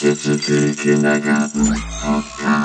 Digital Kindergarten Podcast.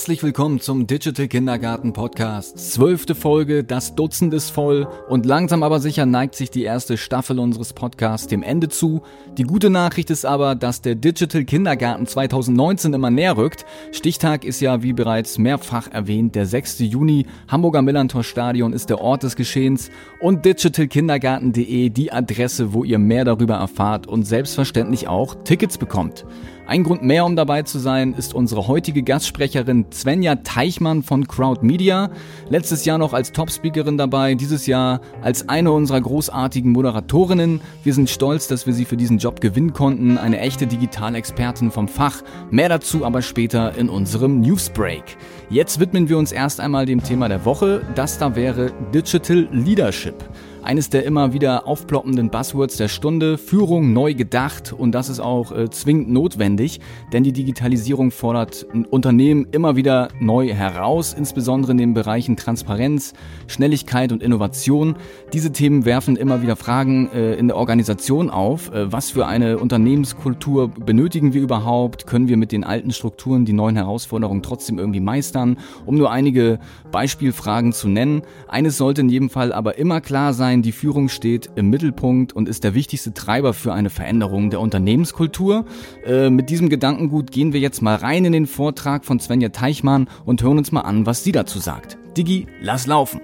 Herzlich willkommen zum Digital Kindergarten Podcast. Zwölfte Folge, das Dutzend ist voll und langsam aber sicher neigt sich die erste Staffel unseres Podcasts dem Ende zu. Die gute Nachricht ist aber, dass der Digital Kindergarten 2019 immer näher rückt. Stichtag ist ja, wie bereits mehrfach erwähnt, der 6. Juni. Hamburger Millantor Stadion ist der Ort des Geschehens und digitalkindergarten.de die Adresse, wo ihr mehr darüber erfahrt und selbstverständlich auch Tickets bekommt. Ein Grund mehr, um dabei zu sein, ist unsere heutige Gastsprecherin Svenja Teichmann von Crowd Media. Letztes Jahr noch als Topspeakerin dabei, dieses Jahr als eine unserer großartigen Moderatorinnen. Wir sind stolz, dass wir sie für diesen Job gewinnen konnten. Eine echte Digitalexpertin vom Fach. Mehr dazu aber später in unserem Newsbreak. Jetzt widmen wir uns erst einmal dem Thema der Woche. Das da wäre Digital Leadership. Eines der immer wieder aufploppenden Buzzwords der Stunde, Führung neu gedacht und das ist auch äh, zwingend notwendig, denn die Digitalisierung fordert Unternehmen immer wieder neu heraus, insbesondere in den Bereichen Transparenz, Schnelligkeit und Innovation. Diese Themen werfen immer wieder Fragen äh, in der Organisation auf. Äh, was für eine Unternehmenskultur benötigen wir überhaupt? Können wir mit den alten Strukturen die neuen Herausforderungen trotzdem irgendwie meistern? Um nur einige Beispielfragen zu nennen. Eines sollte in jedem Fall aber immer klar sein, sein, die Führung steht im Mittelpunkt und ist der wichtigste Treiber für eine Veränderung der Unternehmenskultur. Äh, mit diesem Gedankengut gehen wir jetzt mal rein in den Vortrag von Svenja Teichmann und hören uns mal an, was sie dazu sagt. Digi, lass laufen!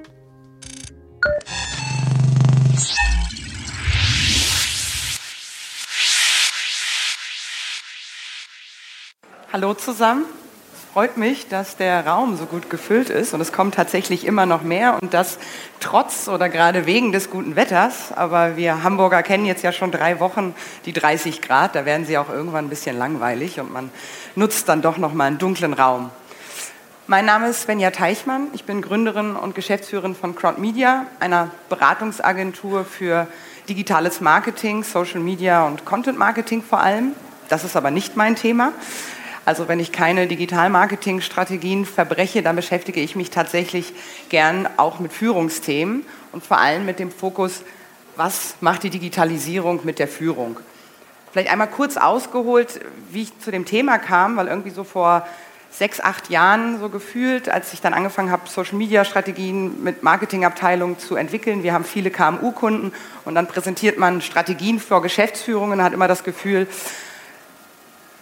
Hallo zusammen freut mich, dass der Raum so gut gefüllt ist und es kommt tatsächlich immer noch mehr und das trotz oder gerade wegen des guten Wetters. Aber wir Hamburger kennen jetzt ja schon drei Wochen die 30 Grad, da werden sie auch irgendwann ein bisschen langweilig und man nutzt dann doch noch mal einen dunklen Raum. Mein Name ist Svenja Teichmann, ich bin Gründerin und Geschäftsführerin von Crowd Media, einer Beratungsagentur für digitales Marketing, Social Media und Content Marketing vor allem. Das ist aber nicht mein Thema. Also wenn ich keine Digital-Marketing-Strategien verbreche, dann beschäftige ich mich tatsächlich gern auch mit Führungsthemen und vor allem mit dem Fokus, was macht die Digitalisierung mit der Führung. Vielleicht einmal kurz ausgeholt, wie ich zu dem Thema kam, weil irgendwie so vor sechs, acht Jahren so gefühlt, als ich dann angefangen habe, Social-Media-Strategien mit Marketingabteilungen zu entwickeln. Wir haben viele KMU-Kunden und dann präsentiert man Strategien vor Geschäftsführungen und hat immer das Gefühl,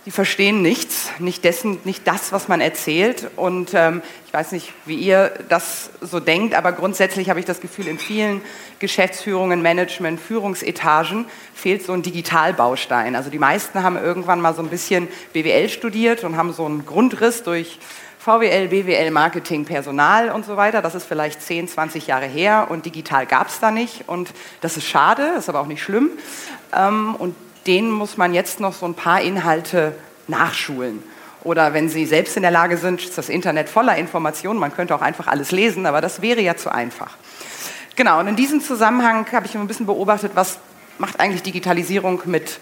die verstehen nichts, nicht, dessen, nicht das, was man erzählt. Und ähm, ich weiß nicht, wie ihr das so denkt, aber grundsätzlich habe ich das Gefühl, in vielen Geschäftsführungen, Management, Führungsetagen fehlt so ein Digitalbaustein. Also die meisten haben irgendwann mal so ein bisschen BWL studiert und haben so einen Grundriss durch VWL, BWL, Marketing, Personal und so weiter. Das ist vielleicht 10, 20 Jahre her und digital gab es da nicht. Und das ist schade, ist aber auch nicht schlimm. Ähm, und denen muss man jetzt noch so ein paar Inhalte nachschulen. Oder wenn Sie selbst in der Lage sind, ist das Internet voller Informationen, man könnte auch einfach alles lesen, aber das wäre ja zu einfach. Genau, und in diesem Zusammenhang habe ich ein bisschen beobachtet, was macht eigentlich Digitalisierung mit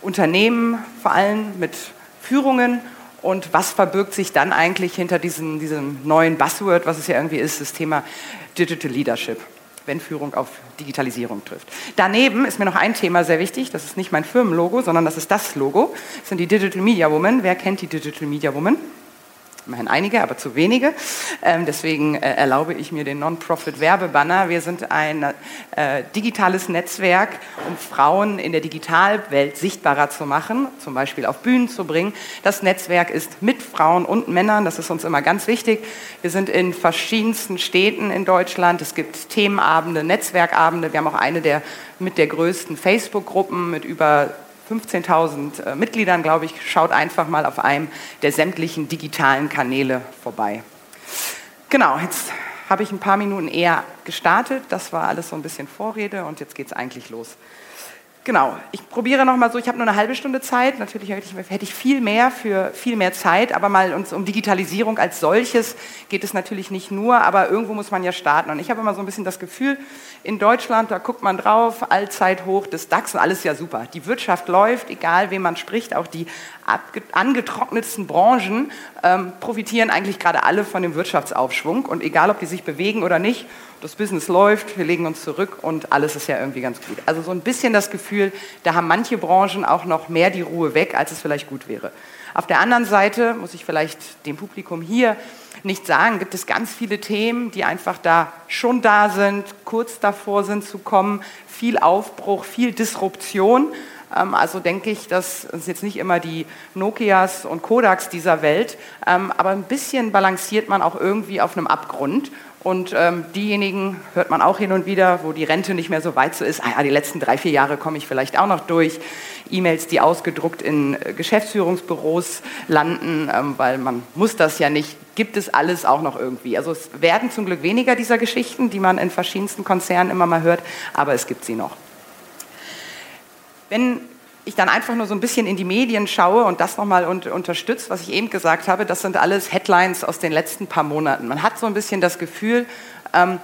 Unternehmen, vor allem mit Führungen und was verbirgt sich dann eigentlich hinter diesem, diesem neuen Buzzword, was es ja irgendwie ist, das Thema Digital Leadership wenn Führung auf Digitalisierung trifft. Daneben ist mir noch ein Thema sehr wichtig, das ist nicht mein Firmenlogo, sondern das ist das Logo, das sind die Digital Media Women. Wer kennt die Digital Media Women? Immerhin einige, aber zu wenige. Ähm, deswegen äh, erlaube ich mir den Non-Profit-Werbebanner. Wir sind ein äh, digitales Netzwerk, um Frauen in der Digitalwelt sichtbarer zu machen, zum Beispiel auf Bühnen zu bringen. Das Netzwerk ist mit Frauen und Männern, das ist uns immer ganz wichtig. Wir sind in verschiedensten Städten in Deutschland. Es gibt Themenabende, Netzwerkabende. Wir haben auch eine der mit der größten Facebook-Gruppen mit über 15.000 äh, Mitgliedern, glaube ich. Schaut einfach mal auf einem der sämtlichen digitalen Kanäle vorbei. Genau, jetzt habe ich ein paar Minuten eher gestartet. Das war alles so ein bisschen Vorrede und jetzt geht es eigentlich los. Genau, ich probiere nochmal so, ich habe nur eine halbe Stunde Zeit, natürlich hätte ich, viel mehr für viel mehr Zeit, aber mal uns um Digitalisierung als solches geht es natürlich nicht nur, aber irgendwo muss man ja starten. Und ich habe immer so ein bisschen das Gefühl, in Deutschland, da guckt man drauf, Allzeithoch des DAX und alles ja super. Die Wirtschaft läuft, egal wem man spricht, auch die angetrocknetsten Branchen ähm, profitieren eigentlich gerade alle von dem Wirtschaftsaufschwung und egal ob die sich bewegen oder nicht, das Business läuft, wir legen uns zurück und alles ist ja irgendwie ganz gut. Also so ein bisschen das Gefühl, da haben manche Branchen auch noch mehr die Ruhe weg, als es vielleicht gut wäre. Auf der anderen Seite muss ich vielleicht dem Publikum hier nicht sagen, gibt es ganz viele Themen, die einfach da schon da sind, kurz davor sind zu kommen, viel Aufbruch, viel Disruption. Ähm, also denke ich, das sind jetzt nicht immer die Nokias und Kodaks dieser Welt, ähm, aber ein bisschen balanciert man auch irgendwie auf einem Abgrund. Und ähm, diejenigen hört man auch hin und wieder, wo die Rente nicht mehr so weit so ist. Ah ja, die letzten drei, vier Jahre komme ich vielleicht auch noch durch. E-Mails, die ausgedruckt in äh, Geschäftsführungsbüros landen, ähm, weil man muss das ja nicht. Gibt es alles auch noch irgendwie. Also es werden zum Glück weniger dieser Geschichten, die man in verschiedensten Konzernen immer mal hört, aber es gibt sie noch. Wenn ich dann einfach nur so ein bisschen in die Medien schaue und das nochmal un unterstützt, was ich eben gesagt habe, das sind alles Headlines aus den letzten paar Monaten. Man hat so ein bisschen das Gefühl, ähm,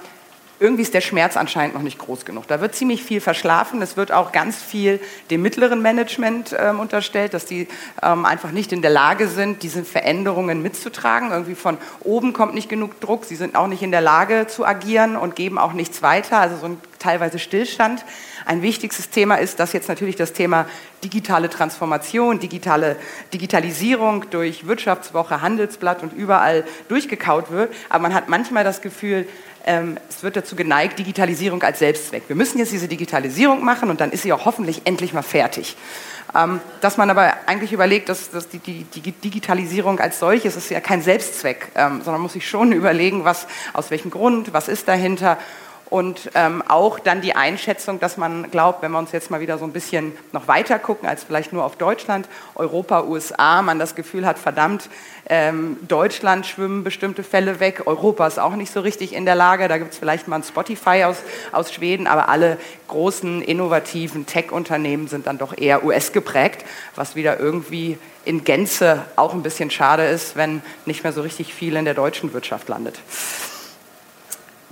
irgendwie ist der Schmerz anscheinend noch nicht groß genug. Da wird ziemlich viel verschlafen. Es wird auch ganz viel dem mittleren Management ähm, unterstellt, dass die ähm, einfach nicht in der Lage sind, diese Veränderungen mitzutragen. Irgendwie von oben kommt nicht genug Druck. Sie sind auch nicht in der Lage zu agieren und geben auch nichts weiter. Also so ein teilweise Stillstand. Ein wichtigstes Thema ist, dass jetzt natürlich das Thema digitale Transformation, digitale Digitalisierung durch Wirtschaftswoche, Handelsblatt und überall durchgekaut wird. Aber man hat manchmal das Gefühl, es wird dazu geneigt, Digitalisierung als Selbstzweck. Wir müssen jetzt diese Digitalisierung machen und dann ist sie auch hoffentlich endlich mal fertig. Ähm, dass man aber eigentlich überlegt, dass, die, Digitalisierung als solches ist ja kein Selbstzweck, ähm, sondern muss sich schon überlegen, was, aus welchem Grund, was ist dahinter und ähm, auch dann die Einschätzung, dass man glaubt, wenn wir uns jetzt mal wieder so ein bisschen noch weiter gucken als vielleicht nur auf Deutschland, Europa, USA, man das Gefühl hat, verdammt, ähm, Deutschland schwimmen bestimmte Fälle weg, Europa ist auch nicht so richtig in der Lage, da gibt es vielleicht mal ein Spotify aus, aus Schweden, aber alle großen, innovativen Tech-Unternehmen sind dann doch eher US geprägt, was wieder irgendwie in Gänze auch ein bisschen schade ist, wenn nicht mehr so richtig viel in der deutschen Wirtschaft landet.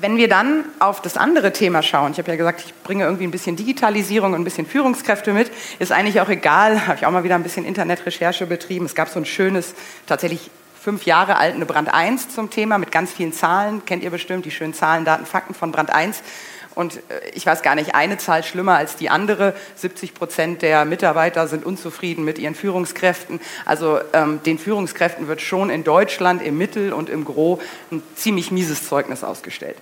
Wenn wir dann auf das andere Thema schauen, ich habe ja gesagt, ich bringe irgendwie ein bisschen Digitalisierung und ein bisschen Führungskräfte mit, ist eigentlich auch egal, habe ich auch mal wieder ein bisschen Internetrecherche betrieben. Es gab so ein schönes, tatsächlich fünf Jahre alten Brand 1 zum Thema mit ganz vielen Zahlen, kennt ihr bestimmt, die schönen Zahlen, Daten, Fakten von Brand 1. Und äh, ich weiß gar nicht, eine Zahl schlimmer als die andere. 70 Prozent der Mitarbeiter sind unzufrieden mit ihren Führungskräften. Also ähm, den Führungskräften wird schon in Deutschland im Mittel und im Gro ein ziemlich mieses Zeugnis ausgestellt.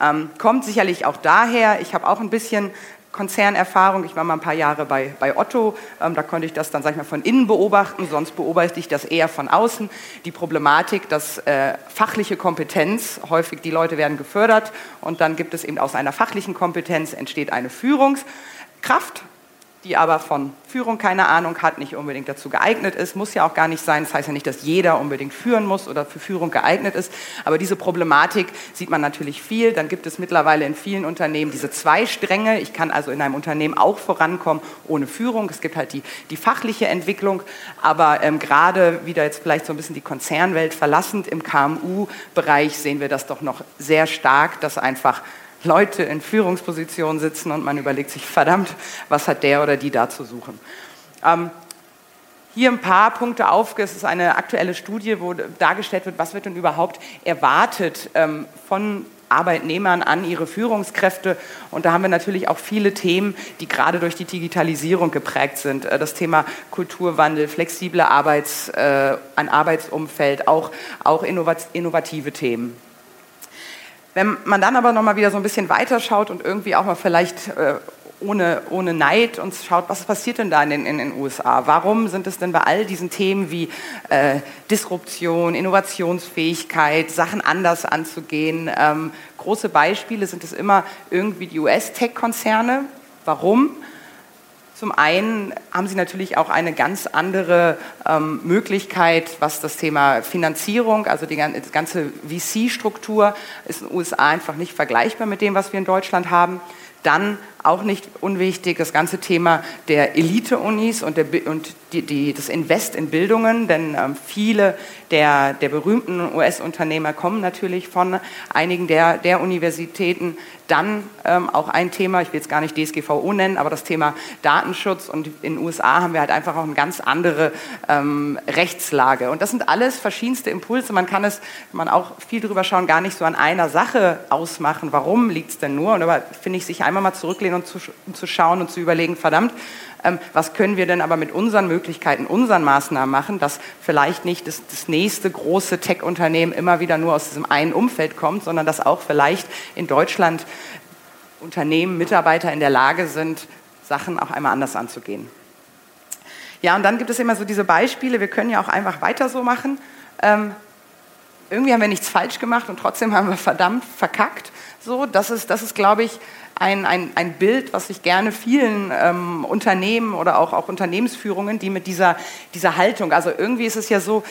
Ähm, kommt sicherlich auch daher, ich habe auch ein bisschen Konzernerfahrung. Ich war mal ein paar Jahre bei, bei Otto. Ähm, da konnte ich das dann, sag ich mal, von innen beobachten. Sonst beobachte ich das eher von außen. Die Problematik, dass äh, fachliche Kompetenz, häufig die Leute werden gefördert und dann gibt es eben aus einer fachlichen Kompetenz entsteht eine Führungskraft die aber von Führung keine Ahnung hat, nicht unbedingt dazu geeignet ist, muss ja auch gar nicht sein. Das heißt ja nicht, dass jeder unbedingt führen muss oder für Führung geeignet ist. Aber diese Problematik sieht man natürlich viel. Dann gibt es mittlerweile in vielen Unternehmen diese zwei Stränge. Ich kann also in einem Unternehmen auch vorankommen ohne Führung. Es gibt halt die, die fachliche Entwicklung. Aber ähm, gerade wieder jetzt vielleicht so ein bisschen die Konzernwelt verlassend im KMU-Bereich sehen wir das doch noch sehr stark, dass einfach Leute in Führungspositionen sitzen und man überlegt sich, verdammt, was hat der oder die da zu suchen. Ähm, hier ein paar Punkte auf. Es ist eine aktuelle Studie, wo dargestellt wird, was wird denn überhaupt erwartet ähm, von Arbeitnehmern an ihre Führungskräfte. Und da haben wir natürlich auch viele Themen, die gerade durch die Digitalisierung geprägt sind. Äh, das Thema Kulturwandel, flexible Arbeits, äh, ein Arbeitsumfeld, auch, auch innovative Themen. Wenn man dann aber nochmal wieder so ein bisschen weiterschaut und irgendwie auch mal vielleicht äh, ohne, ohne Neid und schaut, was passiert denn da in den, in den USA? Warum sind es denn bei all diesen Themen wie äh, Disruption, Innovationsfähigkeit, Sachen anders anzugehen? Ähm, große Beispiele sind es immer irgendwie die US-Tech-Konzerne. Warum? Zum einen haben Sie natürlich auch eine ganz andere ähm, Möglichkeit, was das Thema Finanzierung, also die ganze VC-Struktur ist in den USA einfach nicht vergleichbar mit dem, was wir in Deutschland haben. Dann auch nicht unwichtig das ganze Thema der Elite-Unis und, der, und die, die, das Invest in Bildungen, denn ähm, viele der, der berühmten US-Unternehmer kommen natürlich von einigen der, der Universitäten. Dann ähm, auch ein Thema, ich will jetzt gar nicht DSGVO nennen, aber das Thema Datenschutz. Und in den USA haben wir halt einfach auch eine ganz andere ähm, Rechtslage. Und das sind alles verschiedenste Impulse. Man kann es, man auch viel drüber schauen, gar nicht so an einer Sache ausmachen. Warum liegt es denn nur? Und aber finde ich, sich einmal mal zurücklehnen und zu, zu schauen und zu überlegen, verdammt, ähm, was können wir denn aber mit unseren Möglichkeiten, unseren Maßnahmen machen, dass vielleicht nicht das, das nächste große Tech-Unternehmen immer wieder nur aus diesem einen Umfeld kommt, sondern dass auch vielleicht in Deutschland Unternehmen, Mitarbeiter in der Lage sind, Sachen auch einmal anders anzugehen. Ja, und dann gibt es immer so diese Beispiele, wir können ja auch einfach weiter so machen. Ähm, irgendwie haben wir nichts falsch gemacht und trotzdem haben wir verdammt verkackt. So, das ist, das ist glaube ich, ein, ein, ein Bild, was ich gerne vielen ähm, Unternehmen oder auch, auch Unternehmensführungen, die mit dieser, dieser Haltung, also irgendwie ist es ja so,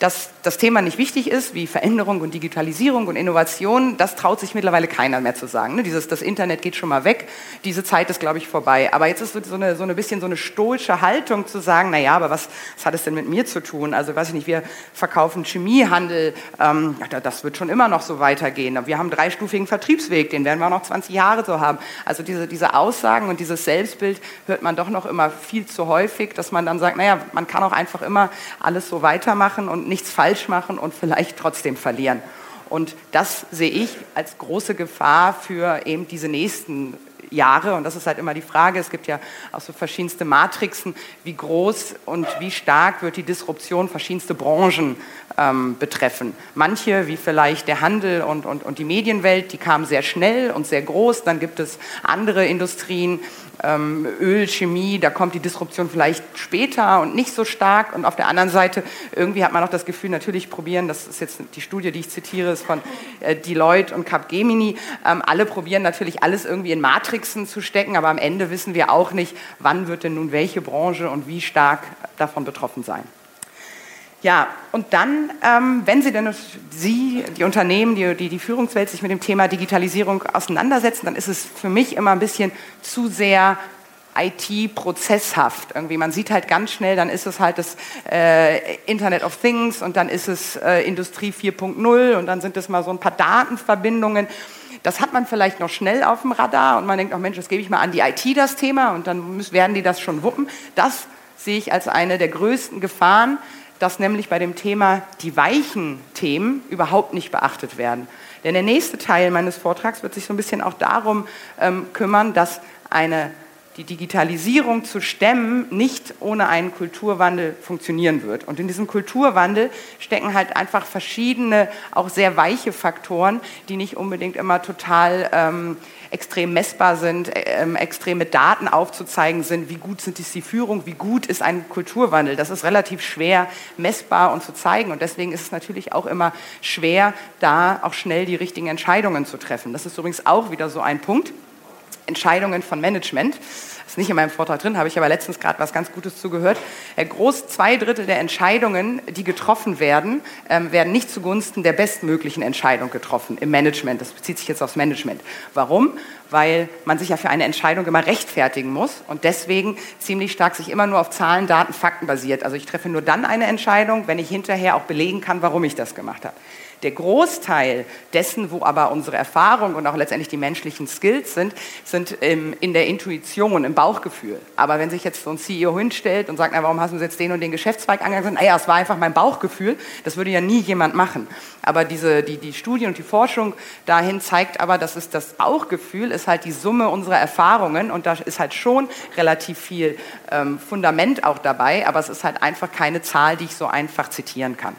dass das Thema nicht wichtig ist, wie Veränderung und Digitalisierung und Innovation, das traut sich mittlerweile keiner mehr zu sagen. Ne? Dieses, das Internet geht schon mal weg, diese Zeit ist, glaube ich, vorbei. Aber jetzt ist so eine, so eine bisschen so eine stoische Haltung zu sagen, naja, aber was, was hat es denn mit mir zu tun? Also weiß ich nicht, wir verkaufen Chemiehandel, ähm, das wird schon immer noch so weitergehen. Wir haben einen dreistufigen Vertriebsweg, den werden wir auch noch 20 Jahre so haben. Also diese, diese Aussagen und dieses Selbstbild hört man doch noch immer viel zu häufig, dass man dann sagt, naja, man kann auch einfach immer alles so weitermachen und nichts falsch machen und vielleicht trotzdem verlieren. Und das sehe ich als große Gefahr für eben diese nächsten Jahre. Und das ist halt immer die Frage. Es gibt ja auch so verschiedenste Matrixen, wie groß und wie stark wird die Disruption verschiedenste Branchen ähm, betreffen. Manche, wie vielleicht der Handel und, und, und die Medienwelt, die kamen sehr schnell und sehr groß. Dann gibt es andere Industrien, ähm, Öl, Chemie, da kommt die Disruption vielleicht später und nicht so stark. Und auf der anderen Seite, irgendwie hat man auch das Gefühl, natürlich probieren, das ist jetzt die Studie, die ich zitiere, ist von äh, Deloitte und Capgemini, ähm, alle probieren natürlich alles irgendwie in Matrixen zu stecken, aber am Ende wissen wir auch nicht, wann wird denn nun welche Branche und wie stark davon betroffen sein. Ja, und dann, ähm, wenn Sie denn Sie, die Unternehmen, die, die, die Führungswelt sich mit dem Thema Digitalisierung auseinandersetzen, dann ist es für mich immer ein bisschen zu sehr IT-prozesshaft. Irgendwie, man sieht halt ganz schnell, dann ist es halt das äh, Internet of Things und dann ist es äh, Industrie 4.0 und dann sind es mal so ein paar Datenverbindungen. Das hat man vielleicht noch schnell auf dem Radar und man denkt, oh Mensch, das gebe ich mal an die IT das Thema und dann müssen, werden die das schon wuppen. Das sehe ich als eine der größten Gefahren, dass nämlich bei dem Thema die weichen Themen überhaupt nicht beachtet werden. Denn der nächste Teil meines Vortrags wird sich so ein bisschen auch darum ähm, kümmern, dass eine, die Digitalisierung zu stemmen nicht ohne einen Kulturwandel funktionieren wird. Und in diesem Kulturwandel stecken halt einfach verschiedene, auch sehr weiche Faktoren, die nicht unbedingt immer total ähm, extrem messbar sind, ähm, extreme Daten aufzuzeigen sind, wie gut sind die Führung, wie gut ist ein Kulturwandel. Das ist relativ schwer messbar und zu zeigen. Und deswegen ist es natürlich auch immer schwer, da auch schnell die richtigen Entscheidungen zu treffen. Das ist übrigens auch wieder so ein Punkt. Entscheidungen von Management ist nicht in meinem Vortrag drin, habe ich aber letztens gerade was ganz Gutes zugehört. Groß zwei Drittel der Entscheidungen, die getroffen werden, ähm, werden nicht zugunsten der bestmöglichen Entscheidung getroffen im Management. Das bezieht sich jetzt aufs Management. Warum? Weil man sich ja für eine Entscheidung immer rechtfertigen muss und deswegen ziemlich stark sich immer nur auf Zahlen, Daten, Fakten basiert. Also ich treffe nur dann eine Entscheidung, wenn ich hinterher auch belegen kann, warum ich das gemacht habe. Der Großteil dessen, wo aber unsere Erfahrung und auch letztendlich die menschlichen Skills sind, sind ähm, in der Intuition, im Bauchgefühl. Aber wenn sich jetzt so ein CEO hinstellt und sagt, na, warum hast du jetzt den und den Geschäftszweig angegangen? Naja, es war einfach mein Bauchgefühl. Das würde ja nie jemand machen. Aber diese, die, die Studie und die Forschung dahin zeigt aber, dass es das Bauchgefühl ist halt die Summe unserer Erfahrungen und da ist halt schon relativ viel ähm, Fundament auch dabei, aber es ist halt einfach keine Zahl, die ich so einfach zitieren kann.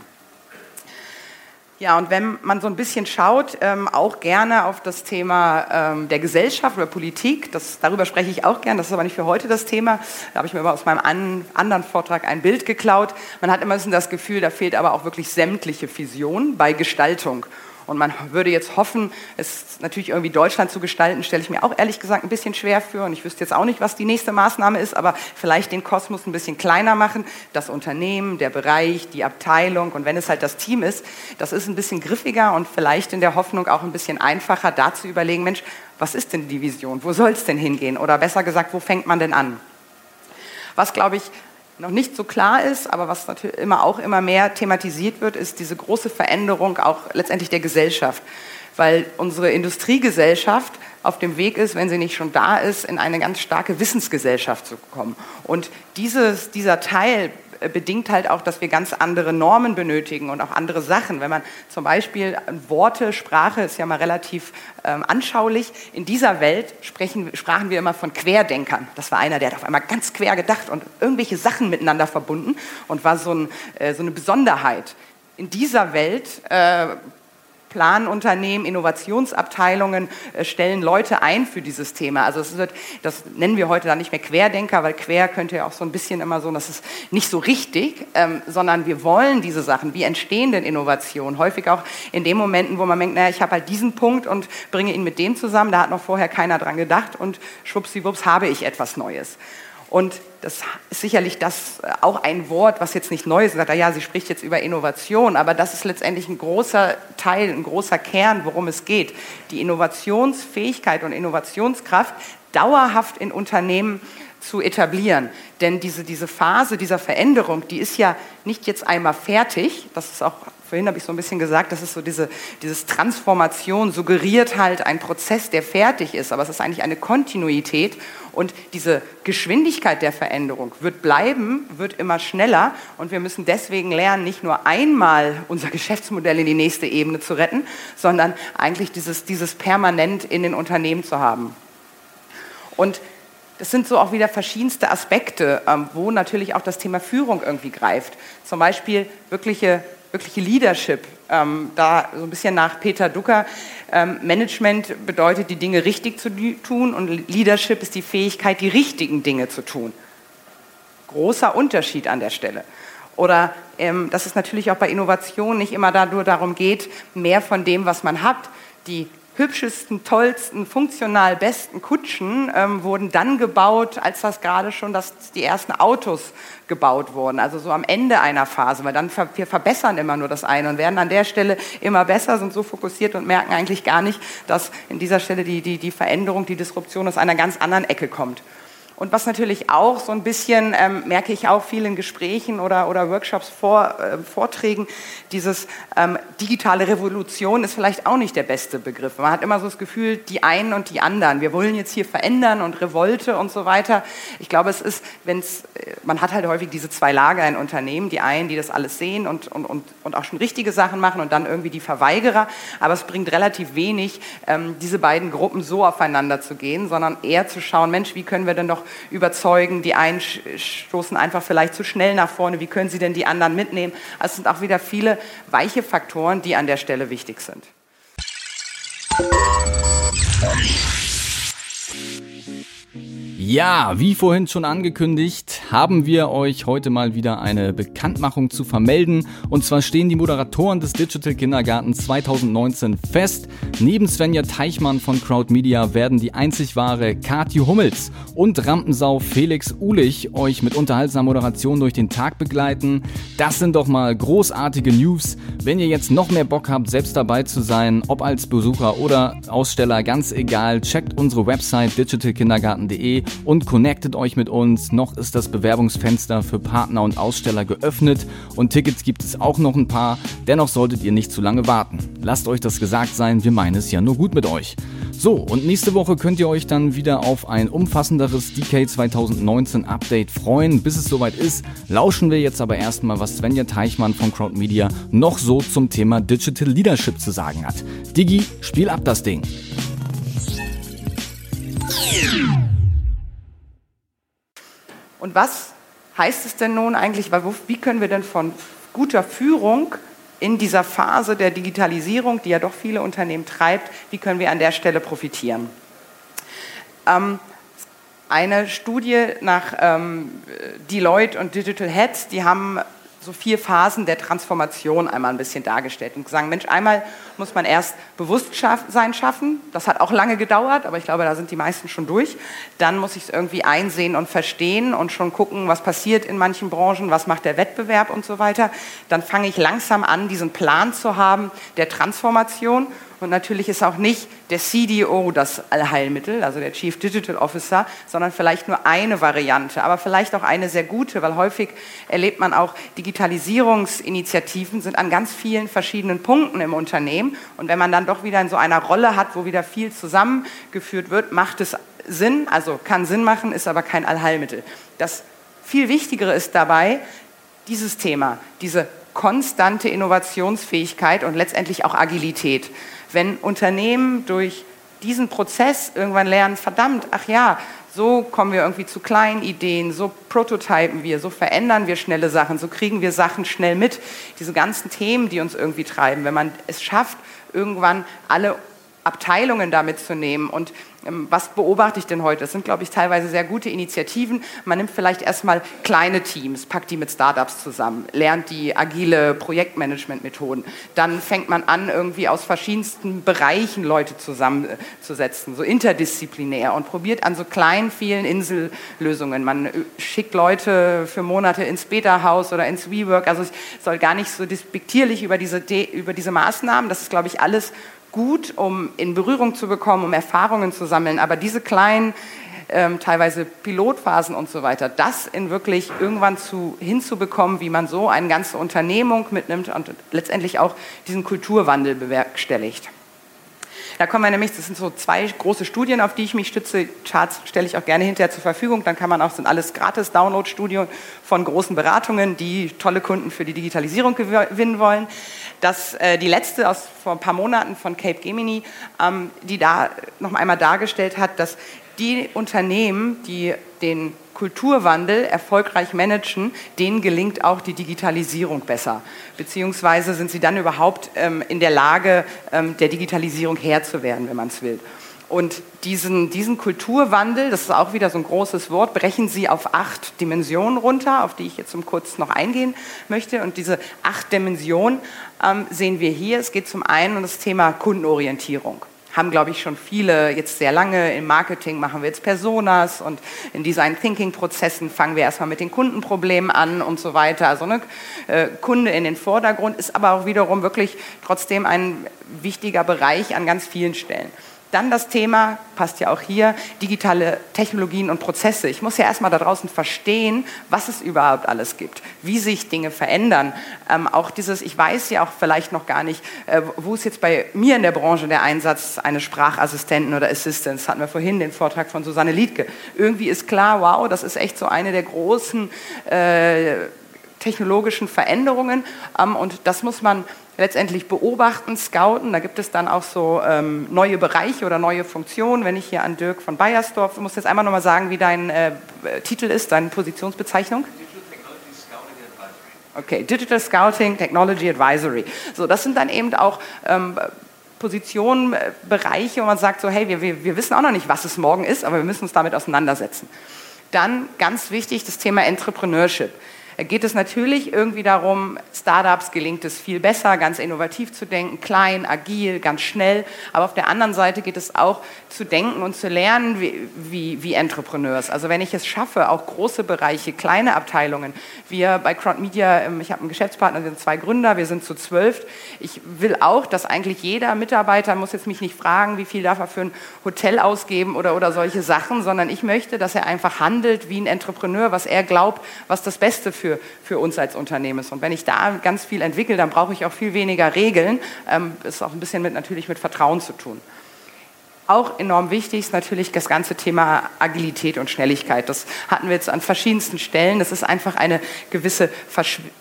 Ja, und wenn man so ein bisschen schaut, ähm, auch gerne auf das Thema ähm, der Gesellschaft oder Politik, das, darüber spreche ich auch gern, das ist aber nicht für heute das Thema, da habe ich mir aber aus meinem an, anderen Vortrag ein Bild geklaut. Man hat immer bisschen das Gefühl, da fehlt aber auch wirklich sämtliche Vision bei Gestaltung. Und man würde jetzt hoffen, es natürlich irgendwie Deutschland zu gestalten, stelle ich mir auch ehrlich gesagt ein bisschen schwer für. Und ich wüsste jetzt auch nicht, was die nächste Maßnahme ist, aber vielleicht den Kosmos ein bisschen kleiner machen. Das Unternehmen, der Bereich, die Abteilung und wenn es halt das Team ist, das ist ein bisschen griffiger und vielleicht in der Hoffnung auch ein bisschen einfacher, da zu überlegen, Mensch, was ist denn die Vision? Wo soll es denn hingehen? Oder besser gesagt, wo fängt man denn an? Was, glaube ich, noch nicht so klar ist, aber was natürlich immer auch immer mehr thematisiert wird, ist diese große Veränderung auch letztendlich der Gesellschaft. Weil unsere Industriegesellschaft auf dem Weg ist, wenn sie nicht schon da ist, in eine ganz starke Wissensgesellschaft zu kommen. Und dieses, dieser Teil bedingt halt auch, dass wir ganz andere Normen benötigen und auch andere Sachen. Wenn man zum Beispiel Worte, Sprache ist ja mal relativ ähm, anschaulich. In dieser Welt sprechen, sprachen wir immer von Querdenkern. Das war einer, der hat auf einmal ganz quer gedacht und irgendwelche Sachen miteinander verbunden und war so, ein, äh, so eine Besonderheit. In dieser Welt äh, Planunternehmen, Innovationsabteilungen äh, stellen Leute ein für dieses Thema. Also es wird, das nennen wir heute dann nicht mehr Querdenker, weil quer könnte ja auch so ein bisschen immer so, das ist nicht so richtig, ähm, sondern wir wollen diese Sachen. Wie entstehen denn Innovationen? Häufig auch in den Momenten, wo man denkt, naja, ich habe halt diesen Punkt und bringe ihn mit dem zusammen, da hat noch vorher keiner dran gedacht und schwuppsiwupps habe ich etwas Neues. Und das ist sicherlich das äh, auch ein Wort, was jetzt nicht neu ist. Sagt, ja, sie spricht jetzt über Innovation, aber das ist letztendlich ein großer Teil, ein großer Kern, worum es geht. Die Innovationsfähigkeit und Innovationskraft dauerhaft in Unternehmen zu etablieren. Denn diese, diese Phase dieser Veränderung, die ist ja nicht jetzt einmal fertig. Das ist auch vorhin habe ich so ein bisschen gesagt, das ist so diese dieses Transformation suggeriert halt ein Prozess, der fertig ist, aber es ist eigentlich eine Kontinuität und diese Geschwindigkeit der Veränderung wird bleiben, wird immer schneller und wir müssen deswegen lernen, nicht nur einmal unser Geschäftsmodell in die nächste Ebene zu retten, sondern eigentlich dieses, dieses permanent in den Unternehmen zu haben. Und das sind so auch wieder verschiedenste Aspekte, ähm, wo natürlich auch das Thema Führung irgendwie greift. Zum Beispiel wirkliche wirkliche Leadership. Ähm, da so ein bisschen nach Peter Ducker. Ähm, Management bedeutet, die Dinge richtig zu tun und Leadership ist die Fähigkeit, die richtigen Dinge zu tun. Großer Unterschied an der Stelle. Oder ähm, dass es natürlich auch bei Innovation nicht immer da nur darum geht, mehr von dem, was man hat, die hübschesten, tollsten, funktional besten Kutschen ähm, wurden dann gebaut, als das gerade schon das, die ersten Autos gebaut wurden. Also so am Ende einer Phase, weil dann ver wir verbessern immer nur das eine und werden an der Stelle immer besser, sind so fokussiert und merken eigentlich gar nicht, dass in dieser Stelle die, die, die Veränderung, die Disruption aus einer ganz anderen Ecke kommt. Und was natürlich auch so ein bisschen, ähm, merke ich auch viel in Gesprächen oder, oder Workshops, vor, äh, Vorträgen, dieses ähm, digitale Revolution ist vielleicht auch nicht der beste Begriff. Man hat immer so das Gefühl, die einen und die anderen. Wir wollen jetzt hier verändern und Revolte und so weiter. Ich glaube, es ist, wenn es, äh, man hat halt häufig diese zwei Lager in Unternehmen, die einen, die das alles sehen und, und, und, und auch schon richtige Sachen machen und dann irgendwie die Verweigerer. Aber es bringt relativ wenig, ähm, diese beiden Gruppen so aufeinander zu gehen, sondern eher zu schauen, Mensch, wie können wir denn doch überzeugen. Die einen stoßen einfach vielleicht zu schnell nach vorne. Wie können sie denn die anderen mitnehmen? Also es sind auch wieder viele weiche Faktoren, die an der Stelle wichtig sind. Ja, wie vorhin schon angekündigt, haben wir euch heute mal wieder eine Bekanntmachung zu vermelden. Und zwar stehen die Moderatoren des Digital Kindergarten 2019 fest. Neben Svenja Teichmann von Crowd Media werden die einzig wahre Kati Hummels und Rampensau Felix Ulich euch mit unterhaltsamer Moderation durch den Tag begleiten. Das sind doch mal großartige News. Wenn ihr jetzt noch mehr Bock habt, selbst dabei zu sein, ob als Besucher oder Aussteller, ganz egal, checkt unsere Website digitalkindergarten.de und connectet euch mit uns. Noch ist das Bewerbungsfenster für Partner und Aussteller geöffnet und Tickets gibt es auch noch ein paar. Dennoch solltet ihr nicht zu lange warten. Lasst euch das gesagt sein, wir meinen es ja nur gut mit euch. So, und nächste Woche könnt ihr euch dann wieder auf ein umfassenderes DK 2019 Update freuen. Bis es soweit ist, lauschen wir jetzt aber erstmal, was Svenja Teichmann von Crowd Media noch so zum Thema Digital Leadership zu sagen hat. Digi, spiel ab das Ding. Und was heißt es denn nun eigentlich, wie können wir denn von guter Führung in dieser Phase der Digitalisierung, die ja doch viele Unternehmen treibt, wie können wir an der Stelle profitieren? Ähm, eine Studie nach ähm, Deloitte und Digital Heads, die haben so vier Phasen der Transformation einmal ein bisschen dargestellt und gesagt, Mensch, einmal muss man erst Bewusstsein schaffen. Das hat auch lange gedauert, aber ich glaube, da sind die meisten schon durch. Dann muss ich es irgendwie einsehen und verstehen und schon gucken, was passiert in manchen Branchen, was macht der Wettbewerb und so weiter. Dann fange ich langsam an, diesen Plan zu haben der Transformation und natürlich ist auch nicht der CDO das Allheilmittel, also der Chief Digital Officer, sondern vielleicht nur eine Variante, aber vielleicht auch eine sehr gute, weil häufig erlebt man auch, Digitalisierungsinitiativen sind an ganz vielen verschiedenen Punkten im Unternehmen. Und wenn man dann doch wieder in so einer Rolle hat, wo wieder viel zusammengeführt wird, macht es Sinn, also kann Sinn machen, ist aber kein Allheilmittel. Das viel Wichtigere ist dabei, dieses Thema, diese konstante Innovationsfähigkeit und letztendlich auch Agilität. Wenn Unternehmen durch diesen Prozess irgendwann lernen, verdammt, ach ja, so kommen wir irgendwie zu kleinen Ideen, so prototypen wir, so verändern wir schnelle Sachen, so kriegen wir Sachen schnell mit. Diese ganzen Themen, die uns irgendwie treiben, wenn man es schafft, irgendwann alle Abteilungen damit zu nehmen und was beobachte ich denn heute? Das sind, glaube ich, teilweise sehr gute Initiativen. Man nimmt vielleicht erstmal kleine Teams, packt die mit Startups zusammen, lernt die agile Projektmanagement-Methoden. Dann fängt man an, irgendwie aus verschiedensten Bereichen Leute zusammenzusetzen, so interdisziplinär und probiert an so kleinen, vielen Insellösungen. Man äh, schickt Leute für Monate ins Beta-Haus oder ins WeWork. Also es soll gar nicht so despektierlich über diese, über diese Maßnahmen. Das ist, glaube ich, alles gut, um in Berührung zu bekommen, um Erfahrungen zu sammeln. Aber diese kleinen, ähm, teilweise Pilotphasen und so weiter, das in wirklich irgendwann zu, hinzubekommen, wie man so eine ganze Unternehmung mitnimmt und letztendlich auch diesen Kulturwandel bewerkstelligt. Da kommen wir nämlich, das sind so zwei große Studien, auf die ich mich stütze. Charts stelle ich auch gerne hinterher zur Verfügung. Dann kann man auch, sind alles gratis Download-Studien von großen Beratungen, die tolle Kunden für die Digitalisierung gewinnen wollen. Das, äh, die letzte aus vor ein paar Monaten von Cape Gemini, ähm, die da noch einmal dargestellt hat, dass die Unternehmen, die den Kulturwandel erfolgreich managen, denen gelingt auch die Digitalisierung besser. Beziehungsweise sind sie dann überhaupt ähm, in der Lage, ähm, der Digitalisierung Herr zu werden, wenn man es will. Und diesen, diesen Kulturwandel, das ist auch wieder so ein großes Wort, brechen Sie auf acht Dimensionen runter, auf die ich jetzt um kurz noch eingehen möchte. Und diese acht Dimensionen ähm, sehen wir hier. Es geht zum einen um das Thema Kundenorientierung haben, glaube ich, schon viele jetzt sehr lange. Im Marketing machen wir jetzt Personas und in Design Thinking Prozessen fangen wir erstmal mit den Kundenproblemen an und so weiter. Also ne, äh, Kunde in den Vordergrund ist aber auch wiederum wirklich trotzdem ein wichtiger Bereich an ganz vielen Stellen. Dann das Thema, passt ja auch hier, digitale Technologien und Prozesse. Ich muss ja erstmal da draußen verstehen, was es überhaupt alles gibt, wie sich Dinge verändern. Ähm, auch dieses, ich weiß ja auch vielleicht noch gar nicht, äh, wo ist jetzt bei mir in der Branche der Einsatz eines Sprachassistenten oder Assistants, hatten wir vorhin den Vortrag von Susanne Liedke. Irgendwie ist klar, wow, das ist echt so eine der großen äh, technologischen Veränderungen ähm, und das muss man letztendlich beobachten, scouten. Da gibt es dann auch so ähm, neue Bereiche oder neue Funktionen. Wenn ich hier an Dirk von Bayersdorf, du musst jetzt einmal nochmal sagen, wie dein äh, Titel ist, deine Positionsbezeichnung. Okay, Digital Scouting Technology Advisory. So, das sind dann eben auch ähm, Positionen, äh, Bereiche, wo man sagt so, hey, wir, wir, wir wissen auch noch nicht, was es morgen ist, aber wir müssen uns damit auseinandersetzen. Dann ganz wichtig das Thema Entrepreneurship geht es natürlich irgendwie darum, Startups gelingt es viel besser, ganz innovativ zu denken, klein, agil, ganz schnell. Aber auf der anderen Seite geht es auch zu denken und zu lernen wie, wie, wie Entrepreneurs. Also wenn ich es schaffe, auch große Bereiche, kleine Abteilungen. Wir bei Crowd Media, ähm, ich habe einen Geschäftspartner, wir sind zwei Gründer, wir sind zu zwölf. Ich will auch, dass eigentlich jeder Mitarbeiter muss jetzt mich nicht fragen, wie viel darf er für ein Hotel ausgeben oder, oder solche Sachen, sondern ich möchte, dass er einfach handelt wie ein Entrepreneur, was er glaubt, was das Beste für, für uns als Unternehmen ist. Und wenn ich da ganz viel entwickle, dann brauche ich auch viel weniger Regeln. Ähm, ist auch ein bisschen mit, natürlich mit Vertrauen zu tun. Auch enorm wichtig ist natürlich das ganze Thema Agilität und Schnelligkeit. Das hatten wir jetzt an verschiedensten Stellen. Das ist einfach eine gewisse